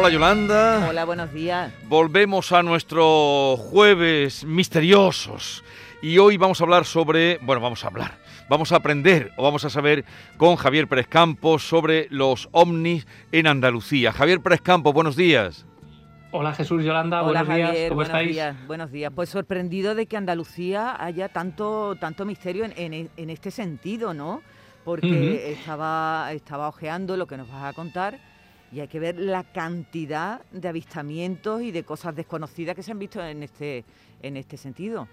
Hola Yolanda. Hola, buenos días. Volvemos a nuestros jueves misteriosos. Y hoy vamos a hablar sobre, bueno, vamos a hablar, vamos a aprender o vamos a saber con Javier Pérez Campos sobre los ovnis en Andalucía. Javier Pérez Campos, buenos días. Hola Jesús Yolanda, buenos días, ¿cómo buenos estáis? Días, buenos días. Pues sorprendido de que Andalucía haya tanto, tanto misterio en, en- en este sentido, ¿no? Porque estaba, estaba ojeando lo que nos vas a contar y hay que ver la cantidad de avistamientos y de cosas desconocidas que se han visto en este, en este sentido.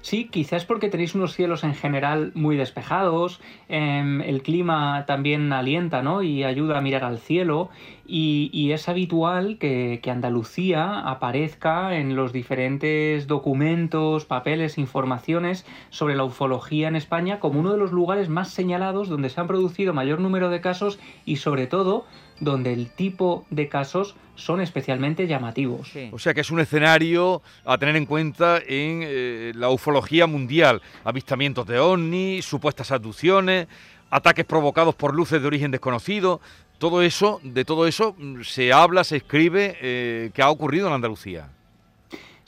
Sí, quizás porque tenéis unos cielos en general muy despejados, em, el clima también alienta, ¿no? Y ayuda a mirar al cielo, y, es habitual que, que Andalucía aparezca en los diferentes documentos, papeles, informaciones sobre la ufología en España como uno de los lugares más señalados donde se han producido mayor número de casos y sobre todo donde el tipo de casos son especialmente llamativos. Sí. O sea que es un escenario a tener en cuenta en eh, la ufología mundial. Avistamientos de ovnis, supuestas abducciones, ataques provocados por luces de origen desconocido. Todo eso, de todo eso mm, se habla, se escribe eh, que ha ocurrido en Andalucía.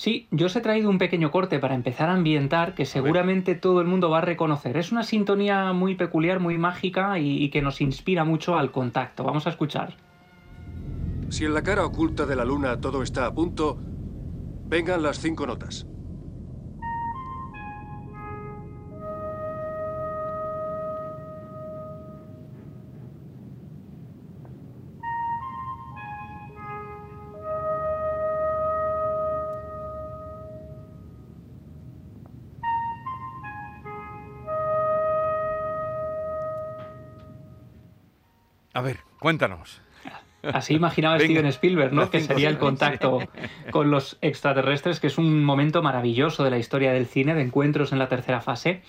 Sí, yo os he traído un pequeño corte para empezar a ambientar que seguramente todo el mundo va a reconocer. Es una sintonía muy peculiar, muy mágica y, y que nos inspira mucho al contacto. Vamos a escuchar. Si en la cara oculta de la luna todo está a punto, vengan las cinco notas. Cuéntanos. Así imaginaba Venga, Steven Spielberg, ¿no? Que sería el contacto con los extraterrestres, que es un momento maravilloso de la historia del cine, de encuentros en la tercera fase,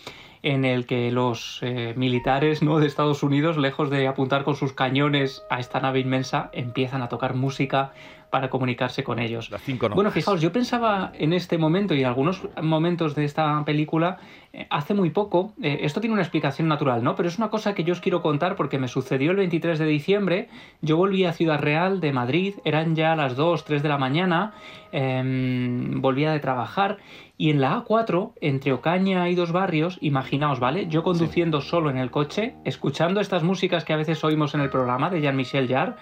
en el que los eh, militares ¿no? de Estados Unidos, lejos de apuntar con sus cañones a esta nave inmensa, empiezan a tocar música para comunicarse con ellos. Las cinco notas. Bueno, fijaos, yo pensaba en este momento y en algunos momentos de esta película, eh, hace muy poco, eh, esto tiene una explicación natural, ¿no? Pero es una cosa que yo os quiero contar porque me sucedió el 23 de diciembre, yo volví a Ciudad Real de Madrid, eran ya las 2, 3 de la mañana, em, volvía de trabajar y en la A4, entre Ocaña y Dos Barrios, imaginaos, ¿vale? Yo conduciendo solo en el coche, escuchando estas músicas que a veces oímos en el programa de Jean-Michel Jarre,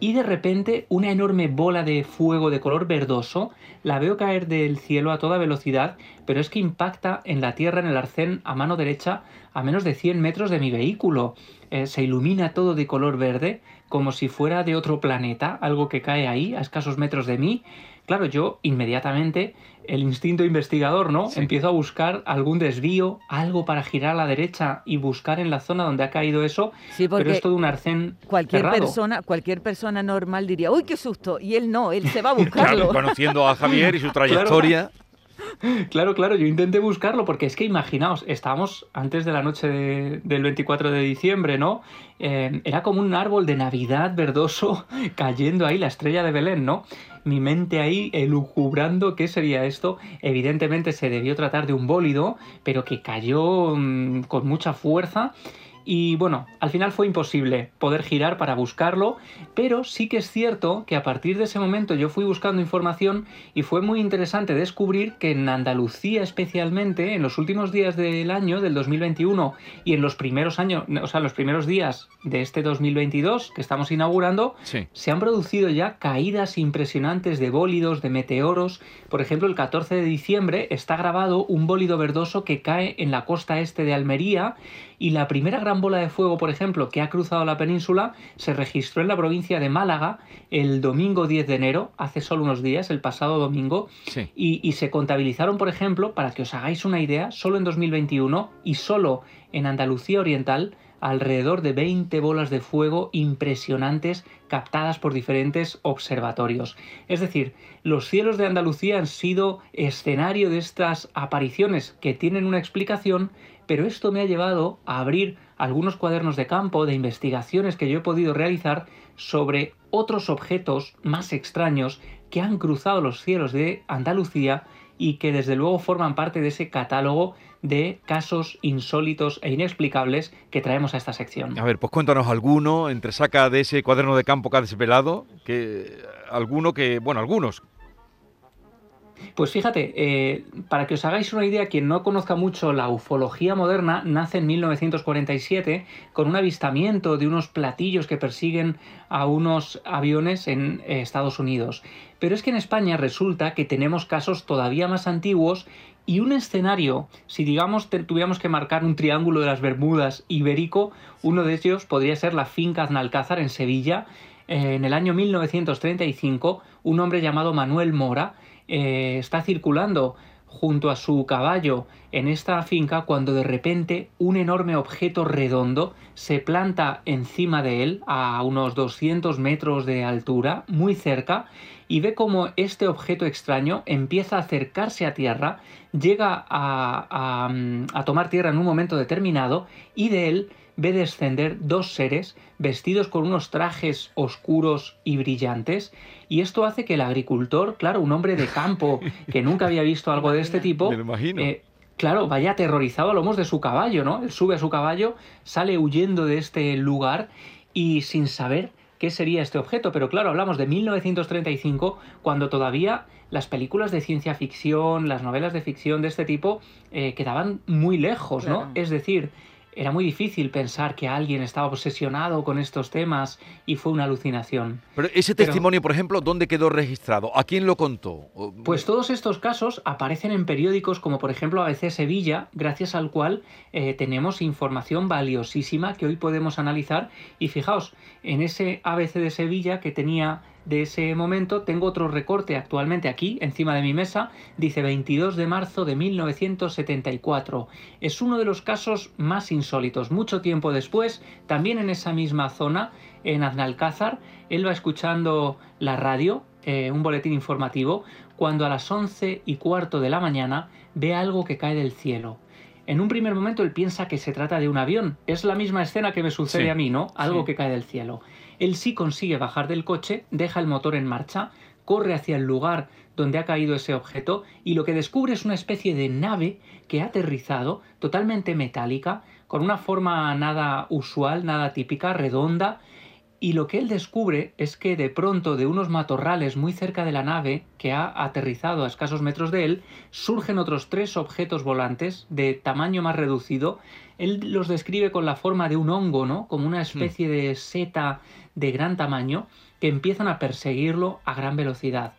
y de repente una enorme bola de fuego de color verdoso la veo caer del cielo a toda velocidad, pero es que impacta en la tierra en el arcén a mano derecha a menos de 100 metros de mi vehículo. Eh, se ilumina todo de color verde, como si fuera de otro planeta, algo que cae ahí a escasos metros de mí. Claro, yo inmediatamente, el instinto investigador, ¿no? Sí. Empiezo a buscar algún desvío, algo para girar a la derecha y buscar en la zona donde ha caído eso, Sí, porque pero es todo un arcén cualquier cerrado. persona, cualquier persona normal diría, uy, qué susto, y él no, él se va a Claro, buscarlo. conociendo a Javier y su trayectoria. Claro, claro, yo intenté buscarlo porque es que imaginaos, estábamos antes de la noche de- del 24 de diciembre, ¿no? Eh, era como un árbol de Navidad verdoso cayendo ahí, la estrella de Belén, ¿no? Mi mente ahí elucubrando qué sería esto. Evidentemente se debió tratar de un bólido, pero que cayó mm, con mucha fuerza. Y bueno, al final fue imposible poder girar para buscarlo, pero sí que es cierto que a partir de ese momento yo fui buscando información y fue muy interesante descubrir que en Andalucía especialmente, en los últimos días del año, del 2021, y en los primeros años, o sea, en los primeros días de este 2022 que estamos inaugurando, Sí. se han producido ya caídas impresionantes de bólidos, de meteoros. Por ejemplo, el 14 de diciembre está grabado un bólido verdoso que cae en la costa este de Almería y la primera gran bola de fuego, por ejemplo, que ha cruzado la península se registró en la provincia de Málaga el domingo 10 de enero, hace solo unos días, el pasado domingo, Sí. y, y se contabilizaron, por ejemplo, para que os hagáis una idea, solo en 2021 y solo en Andalucía Oriental, alrededor de 20 bolas de fuego impresionantes captadas por diferentes observatorios. Es decir, los cielos de Andalucía han sido escenario de estas apariciones que tienen una explicación, pero esto me ha llevado a abrir algunos cuadernos de campo de investigaciones que yo he podido realizar sobre otros objetos más extraños que han cruzado los cielos de Andalucía y que desde luego forman parte de ese catálogo de casos insólitos e inexplicables que traemos a esta sección. A ver, pues cuéntanos alguno, entre saca de ese cuaderno de campo que ha desvelado, que alguno que, bueno, algunos pues fíjate, eh, para que os hagáis una idea, quien no conozca mucho la ufología moderna, nace en 1947 con un avistamiento de unos platillos que persiguen a unos aviones en eh, Estados Unidos. Pero es que en España resulta que tenemos casos todavía más antiguos y un escenario, si digamos tuviéramos que marcar un triángulo de las Bermudas ibérico, uno de ellos podría ser la finca Aznalcázar en Sevilla. Eh, en el año 1935, un hombre llamado Manuel Mora eh, está circulando junto a su caballo en esta finca cuando de repente un enorme objeto redondo se planta encima de él a unos 200 metros de altura, muy cerca, y ve como este objeto extraño empieza a acercarse a tierra, llega a, a tomar tierra en un momento determinado y de él ve descender dos seres vestidos con unos trajes oscuros y brillantes, y esto hace que el agricultor, claro, un hombre de campo que nunca había visto algo de este tipo, eh, claro, vaya aterrorizado a lomos de su caballo, ¿no? Él sube a su caballo, sale huyendo de este lugar y sin saber qué sería este objeto. Pero claro, hablamos de 1935, cuando todavía las películas de ciencia ficción, las novelas de ficción de este tipo, eh, quedaban muy lejos, ¿no? Es decir, era muy difícil pensar que alguien estaba obsesionado con estos temas y fue una alucinación. Pero ese testimonio, por ejemplo, ¿dónde quedó registrado? ¿A quién lo contó? Pues todos estos casos aparecen en periódicos como por ejemplo ABC Sevilla, gracias al cual eh, tenemos información valiosísima que hoy podemos analizar. Y fijaos, en ese ABC de Sevilla que tenía de ese momento, tengo otro recorte actualmente aquí, encima de mi mesa, dice 22 de marzo de 1974. Es uno de los casos más insólitos. Mucho tiempo después, también en esa misma zona, en Aznalcázar, él va escuchando la radio, eh, un boletín informativo, cuando a las 11 y cuarto de la mañana ve algo que cae del cielo. En un primer momento él piensa que se trata de un avión. Es la misma escena que me sucede a mí, ¿no? Algo que cae del cielo. Él sí consigue bajar del coche, deja el motor en marcha, corre hacia el lugar donde ha caído ese objeto y lo que descubre es una especie de nave que ha aterrizado totalmente metálica, con una forma nada usual, nada típica, redonda, y lo que él descubre es que de pronto de unos matorrales muy cerca de la nave, que ha aterrizado a escasos metros de él, surgen otros tres objetos volantes de tamaño más reducido. Él los describe con la forma de un hongo, ¿no? Como una especie de seta de gran tamaño que empiezan a perseguirlo a gran velocidad.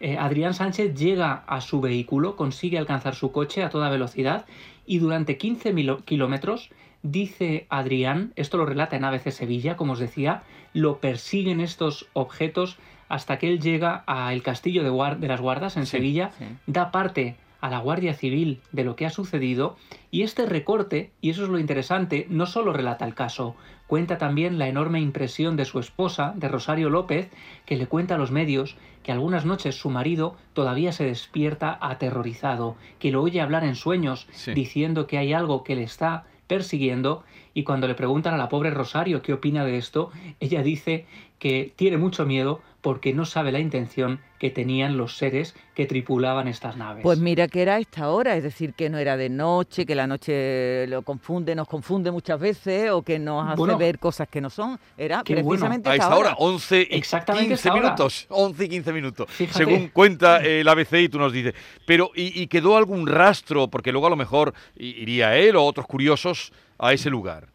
Eh, Adrián Sánchez llega a su vehículo, consigue alcanzar su coche a toda velocidad y durante 15 kilómetros Dice Adrián, esto lo relata en ABC Sevilla, como os decía, lo persiguen estos objetos hasta que él llega al castillo de, de las guardas en Sevilla, da parte a la Guardia Civil de lo que ha sucedido y este recorte, y eso es lo interesante, no solo relata el caso, cuenta también la enorme impresión de su esposa, de Rosario López, que le cuenta a los medios que algunas noches su marido todavía se despierta aterrorizado, que lo oye hablar en sueños, diciendo que hay algo que le está persiguiendo y cuando le preguntan a la pobre Rosario qué opina de esto, ella dice que tiene mucho miedo porque no sabe la intención que tenían los seres que tripulaban estas naves. Pues mira que era a esta hora, es decir, que no era de noche, que la noche lo confunde, nos confunde muchas veces o que nos hace ver cosas que no son. Era precisamente a esta hora. 11 y 15 minutos. 11 y 15 minutos. Según cuenta el ABC y tú nos dices. Pero, ¿y, ¿y quedó algún rastro? Porque luego a lo mejor iría él o otros curiosos a ese lugar.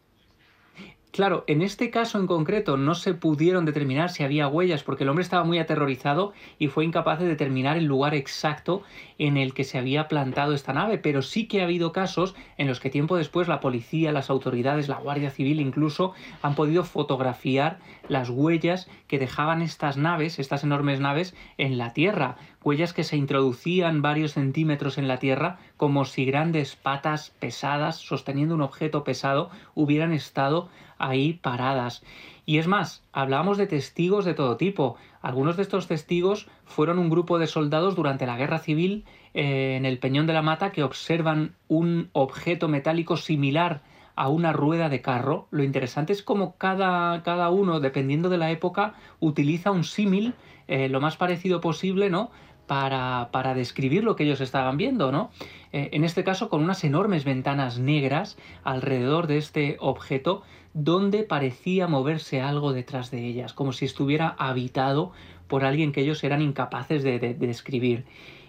Claro, en este caso en concreto no se pudieron determinar si había huellas porque el hombre estaba muy aterrorizado y fue incapaz de determinar el lugar exacto en el que se había plantado esta nave, pero sí que ha habido casos en los que tiempo después la policía, las autoridades, la Guardia Civil incluso han podido fotografiar las huellas que dejaban estas naves, estas enormes naves, en la Tierra, huellas que se introducían varios centímetros en la Tierra como si grandes patas pesadas sosteniendo un objeto pesado hubieran estado ahí paradas. Y es más, hablábamos de testigos de todo tipo. Algunos de estos testigos fueron un grupo de soldados durante la guerra civil eh, en el Peñón de la Mata que observan un objeto metálico similar a una rueda de carro. Lo interesante es cómo cada, cada uno, dependiendo de la época, utiliza un símil eh, lo más parecido posible, ¿no? Para, para describir lo que ellos estaban viendo, ¿no? Eh, en este caso con unas enormes ventanas negras alrededor de este objeto donde parecía moverse algo detrás de ellas, como si estuviera habitado por alguien que ellos eran incapaces de, describir.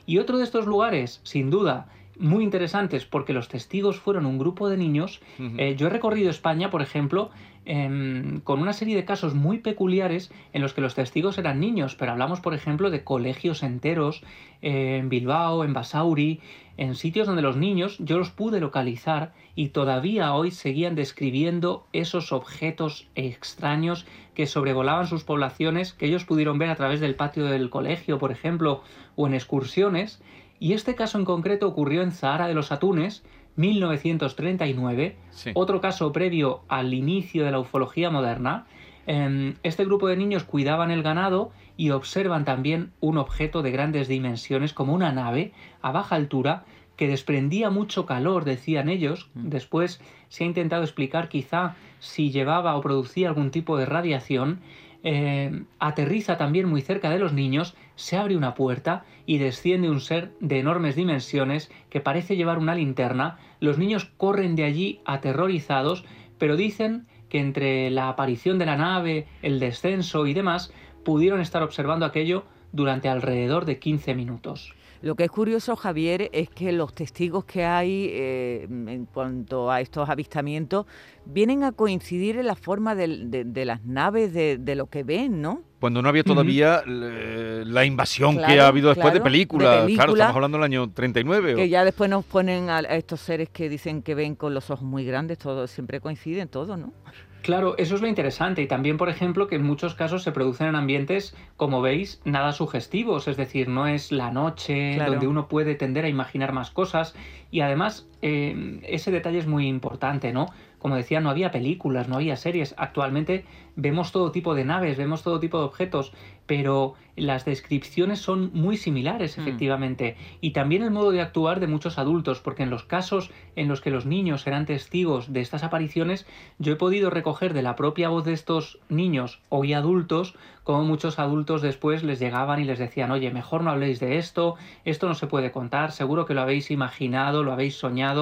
Y otro de estos lugares, sin duda, muy interesantes porque los testigos fueron un grupo de niños. Eh, yo he recorrido España, por ejemplo, em, con una serie de casos muy peculiares en los que los testigos eran niños, pero hablamos, por ejemplo, de colegios enteros eh, en Bilbao, en Basauri, en sitios donde los niños yo los pude localizar y todavía hoy seguían describiendo esos objetos extraños que sobrevolaban sus poblaciones, que ellos pudieron ver a través del patio del colegio, por ejemplo, o en excursiones. Y este caso en concreto ocurrió en Zahara de los Atunes, 1939, otro caso previo al inicio de la ufología moderna. Em, este grupo de niños cuidaban el ganado y observan también un objeto de grandes dimensiones como una nave a baja altura que desprendía mucho calor, decían ellos. Mm. Después se ha intentado explicar quizá si llevaba o producía algún tipo de radiación. Eh, aterriza también muy cerca de los niños, se abre una puerta y desciende un ser de enormes dimensiones que parece llevar una linterna. Los niños corren de allí aterrorizados, pero dicen que entre la aparición de la nave, el descenso y demás, pudieron estar observando aquello durante alrededor de 15 minutos. Lo que es curioso, Javier, es que los testigos que hay eh, en cuanto a estos avistamientos vienen a coincidir en la forma de, las naves, de, lo que ven, ¿no? Cuando no había todavía la invasión que ha habido después de, películas. Claro, estamos hablando del año 39. Que ya después nos ponen a, estos seres que dicen que ven con los ojos muy grandes, todo siempre coinciden, todo, ¿no? Claro, eso es lo interesante y también, por ejemplo, que en muchos casos se producen en ambientes, como veis, nada sugestivos, es decir, no es la noche donde uno puede tender a imaginar más cosas y además eh, ese detalle es muy importante, ¿no? Como decía, no había películas, no había series. Actualmente vemos todo tipo de naves, vemos todo tipo de objetos, pero las descripciones son muy similares, hmm. efectivamente. Y también el modo de actuar de muchos adultos, porque en los casos en los que los niños eran testigos de estas apariciones, yo he podido recoger de la propia voz de estos niños hoy adultos, como muchos adultos después les llegaban y les decían, oye, mejor no habléis de esto, esto no se puede contar, seguro que lo habéis imaginado, lo habéis soñado.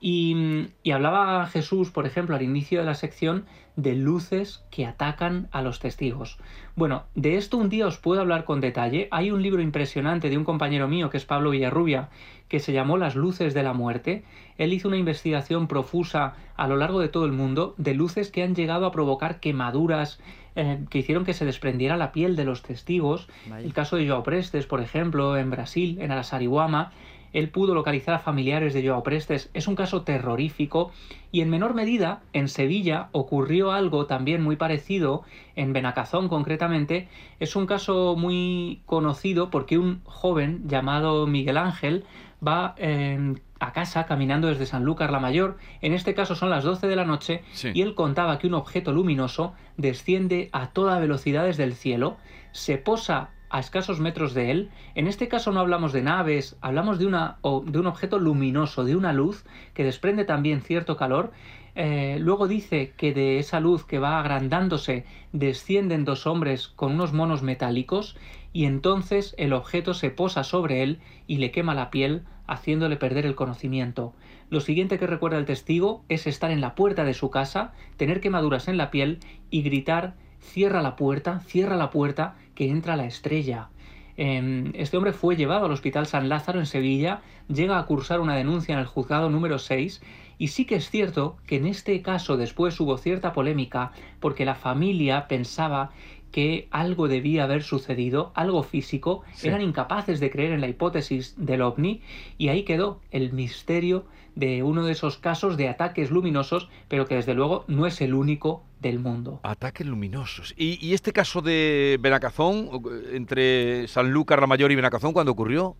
Y, hablaba Jesús, por ejemplo, al inicio de la sección, de luces que atacan a los testigos. Bueno, de esto un día os puedo hablar con detalle. Hay un libro impresionante de un compañero mío, que es Pablo Villarrubia, que se llamó Las luces de la muerte. Él hizo una investigación profusa a lo largo de todo el mundo de luces que han llegado a provocar quemaduras, eh, que hicieron que se desprendiera la piel de los testigos. El caso de Joao Prestes, por ejemplo, en Brasil, en Arasarihuama él pudo localizar a familiares de Joao Prestes. Es un caso terrorífico y en menor medida en Sevilla ocurrió algo también muy parecido, en Benacazón concretamente. Es un caso muy conocido porque un joven llamado Miguel Ángel va em, a casa caminando desde Sanlúcar la Mayor. En este caso son las 12 de la noche y él contaba que un objeto luminoso desciende a toda velocidad desde el cielo, se posa a escasos metros de él. En este caso no hablamos de naves, hablamos de, una, de un objeto luminoso, de una luz que desprende también cierto calor. Eh, luego dice que de esa luz que va agrandándose descienden dos hombres con unos monos metálicos y entonces el objeto se posa sobre él y le quema la piel haciéndole perder el conocimiento. Lo siguiente que recuerda el testigo es estar en la puerta de su casa, tener quemaduras en la piel y gritar cierra la puerta, cierra la puerta, que entra la estrella. Em, este hombre fue llevado al Hospital San Lázaro en Sevilla, llega a cursar una denuncia en el juzgado número 6 y sí que es cierto que en este caso después hubo cierta polémica porque la familia pensaba que algo debía haber sucedido, algo físico, eran incapaces de creer en la hipótesis del ovni y ahí quedó el misterio de uno de esos casos de ataques luminosos, pero que desde luego no es el único del mundo. Ataques luminosos. ¿Y, este caso de Benacazón, entre Sanlúcar la Mayor y Benacazón, cuándo ocurrió?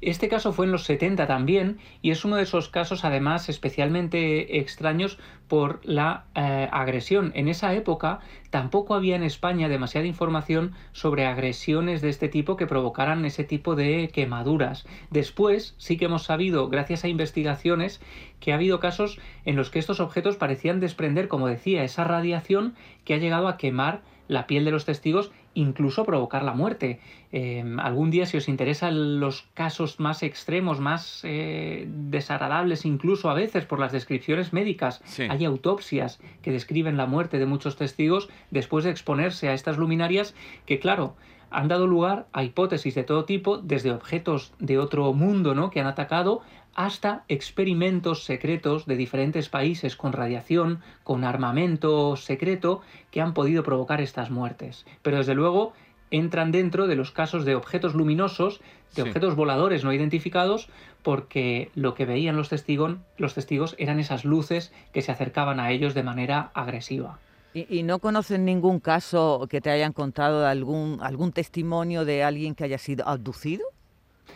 Este caso fue en los 70 también y es uno de esos casos además especialmente extraños por la eh, agresión. En esa época tampoco había en España demasiada información sobre agresiones de este tipo que provocaran ese tipo de quemaduras. Después sí que hemos sabido, gracias a investigaciones, que ha habido casos en los que estos objetos parecían desprender, como decía, esa radiación que ha llegado a quemar la piel de los testigos incluso provocar la muerte. Em, algún día, si os interesan los casos más extremos, más eh, desagradables, incluso a veces por las descripciones médicas, hay autopsias que describen la muerte de muchos testigos después de exponerse a estas luminarias que, claro, han dado lugar a hipótesis de todo tipo, desde objetos de otro mundo ¿no? que han atacado hasta experimentos secretos de diferentes países con radiación, con armamento secreto, que han podido provocar estas muertes. Pero desde luego entran dentro de los casos de objetos luminosos, de objetos voladores no identificados, porque lo que veían los testigos, los testigos eran esas luces que se acercaban a ellos de manera agresiva. ¿Y, no conocen ningún caso que te hayan contado de algún, algún testimonio de alguien que haya sido abducido?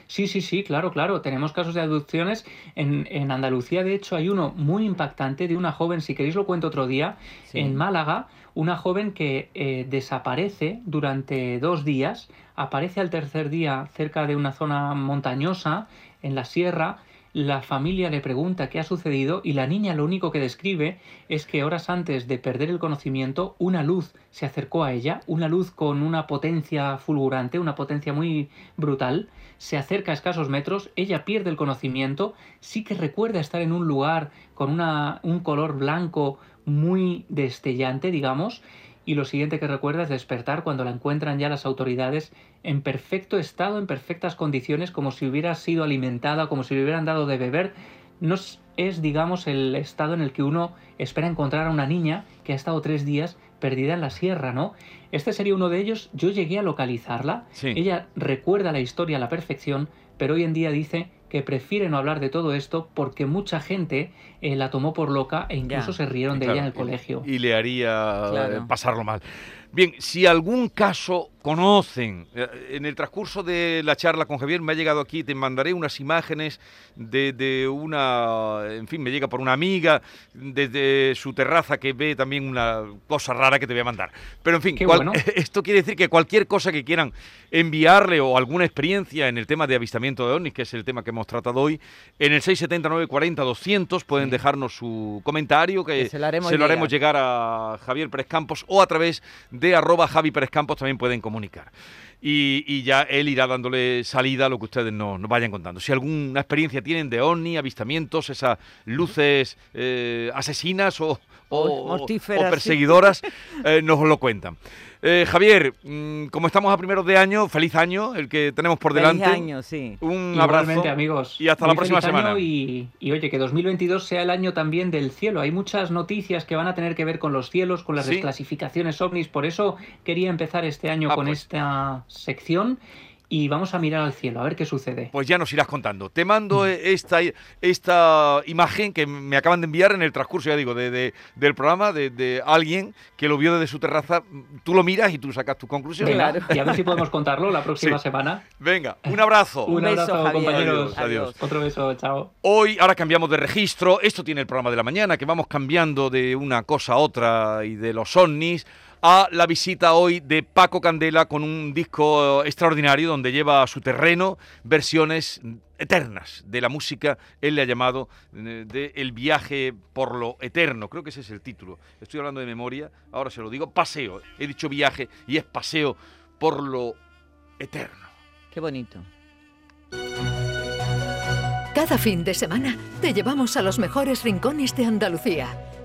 Sí, sí, sí, claro, claro. Tenemos casos de abducciones. En, en, Andalucía, de hecho, hay uno muy impactante de una joven, si queréis lo cuento otro día, en Málaga, una joven que eh, desaparece durante dos días, aparece al tercer día cerca de una zona montañosa, en la sierra, la familia le pregunta qué ha sucedido y la niña lo único que describe es que horas antes de perder el conocimiento, una luz se acercó a ella, una luz con una potencia fulgurante, una potencia muy brutal, se acerca a escasos metros, ella pierde el conocimiento, sí que recuerda estar en un lugar con una, un color blanco muy destellante, digamos, y lo siguiente que recuerda es despertar cuando la encuentran ya las autoridades en perfecto estado, en perfectas condiciones, como si hubiera sido alimentada, como si le hubieran dado de beber. No es, digamos, el estado en el que uno espera encontrar a una niña que ha estado tres días perdida en la sierra, ¿no? Este sería uno de ellos. Yo llegué a localizarla. Ella recuerda la historia a la perfección, pero hoy en día dice que prefiere no hablar de todo esto porque mucha gente eh, la tomó por loca e incluso se rieron de ella en el colegio. Y, le haría eh, pasarlo mal. Bien, si algún caso conocen, eh, en el transcurso de la charla con Javier me ha llegado aquí, te mandaré unas imágenes de, una, en fin, me llega por una amiga desde su terraza que ve también una cosa rara que te voy a mandar. Pero en fin, esto quiere decir que cualquier cosa que quieran enviarle o alguna experiencia en el tema de avistamiento de ovnis, que es el tema que hemos tratado hoy, en el 679 40 200 pueden dejarnos su comentario que, se, lo haremos, llegar. a Javier Pérez Campos o a través de arroba Javi Pérez Campos también pueden comunicar. Y, ya él irá dándole salida a lo que ustedes nos, vayan contando. Si alguna experiencia tienen de ovni, avistamientos, esas luces eh, asesinas o, o, perseguidoras, eh, nos lo cuentan. Eh, Javier, mm, como estamos a primeros de año, feliz año, el que tenemos por delante. Feliz año, sí. Un abrazo. amigos. Y hasta la próxima semana. Y, oye, que 2022 sea el año también del cielo. Hay muchas noticias que van a tener que ver con los cielos, con las desclasificaciones ovnis. Por eso quería empezar este año ah, con pues. esta sección y vamos a mirar al cielo, a ver qué sucede. Pues ya nos irás contando. Te mando mm. esta, esta imagen que me acaban de enviar en el transcurso, ya digo, de, del programa, de, alguien que lo vio desde su terraza. Tú lo miras y tú sacas tu conclusión. Claro. Y a ver si podemos contarlo la próxima semana. Venga, un abrazo. un, abrazo, compañeros. Adiós. Otro beso, chao. Hoy, ahora cambiamos de registro. Esto tiene el programa de la mañana, que vamos cambiando de una cosa a otra y de los ovnis a la visita hoy de Paco Candela con un disco extraordinario donde lleva a su terreno versiones eternas de la música, él le ha llamado eh, de El viaje por lo eterno, creo que ese es el título, estoy hablando de memoria, ahora se lo digo, paseo, he dicho viaje y es paseo por lo eterno. Qué bonito. Cada fin de semana te llevamos a los mejores rincones de Andalucía,